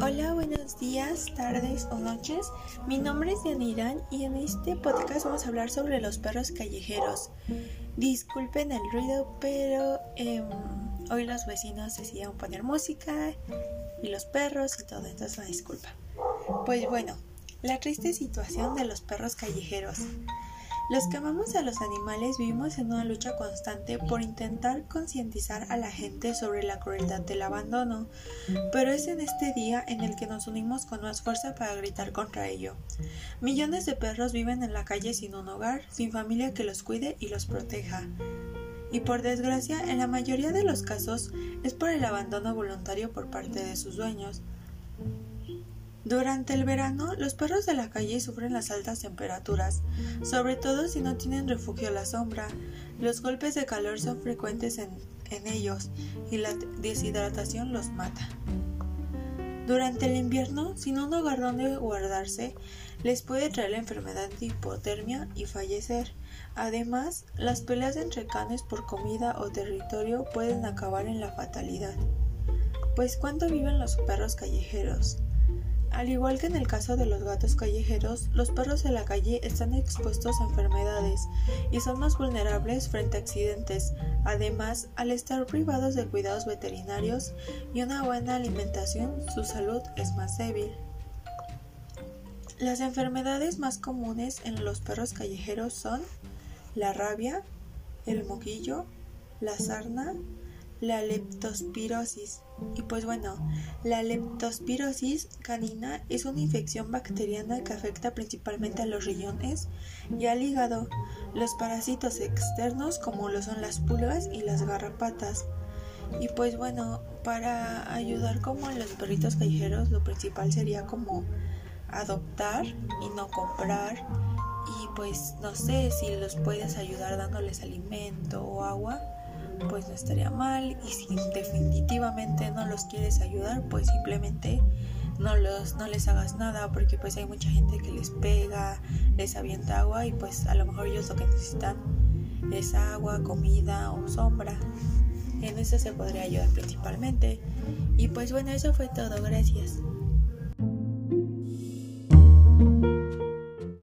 Hola, buenos días, tardes o noches. Mi nombre es Yanirán y en este podcast vamos a hablar sobre los perros callejeros. Disculpen el ruido, pero em, hoy los vecinos decidieron poner música y los perros y todo, entonces la disculpa. Pues bueno, la triste situación de los perros callejeros. Los que amamos a los animales vivimos en una lucha constante por intentar concientizar a la gente sobre la crueldad del abandono, pero es en este día en el que nos unimos con más fuerza para gritar contra ello. Millones de perros viven en la calle sin un hogar, sin familia que los cuide y los proteja. Y por desgracia, en la mayoría de los casos es por el abandono voluntario por parte de sus dueños. Durante el verano, los perros de la calle sufren las altas temperaturas, sobre todo si no tienen refugio a la sombra. Los golpes de calor son frecuentes en, ellos y la deshidratación los mata. Durante el invierno, sin un hogar donde guardarse, les puede traer la enfermedad de hipotermia y fallecer. Además, las peleas entre canes por comida o territorio pueden acabar en la fatalidad. Pues ¿cuánto viven los perros callejeros? Al igual que en el caso de los gatos callejeros, los perros de la calle están expuestos a enfermedades y son más vulnerables frente a accidentes. Además, al estar privados de cuidados veterinarios y una buena alimentación, su salud es más débil. Las enfermedades más comunes en los perros callejeros son la rabia, el moquillo, la sarna, la leptospirosis. Y pues bueno, la leptospirosis canina es una infección bacteriana que afecta principalmente a los riñones y al hígado, los parásitos externos como lo son las pulgas y las garrapatas. Y pues bueno, para ayudar como a los perritos callejeros, lo principal sería como adoptar y no comprar. Y pues no sé si los puedes ayudar dándoles alimento o agua pues no estaría mal. Y si definitivamente no los quieres ayudar pues simplemente no los no les hagas nada porque pues hay mucha gente que les pega les avienta agua y pues a lo mejor ellos lo que necesitan es agua comida o sombra. En eso se podría ayudar principalmente. Y pues bueno eso fue todo. Gracias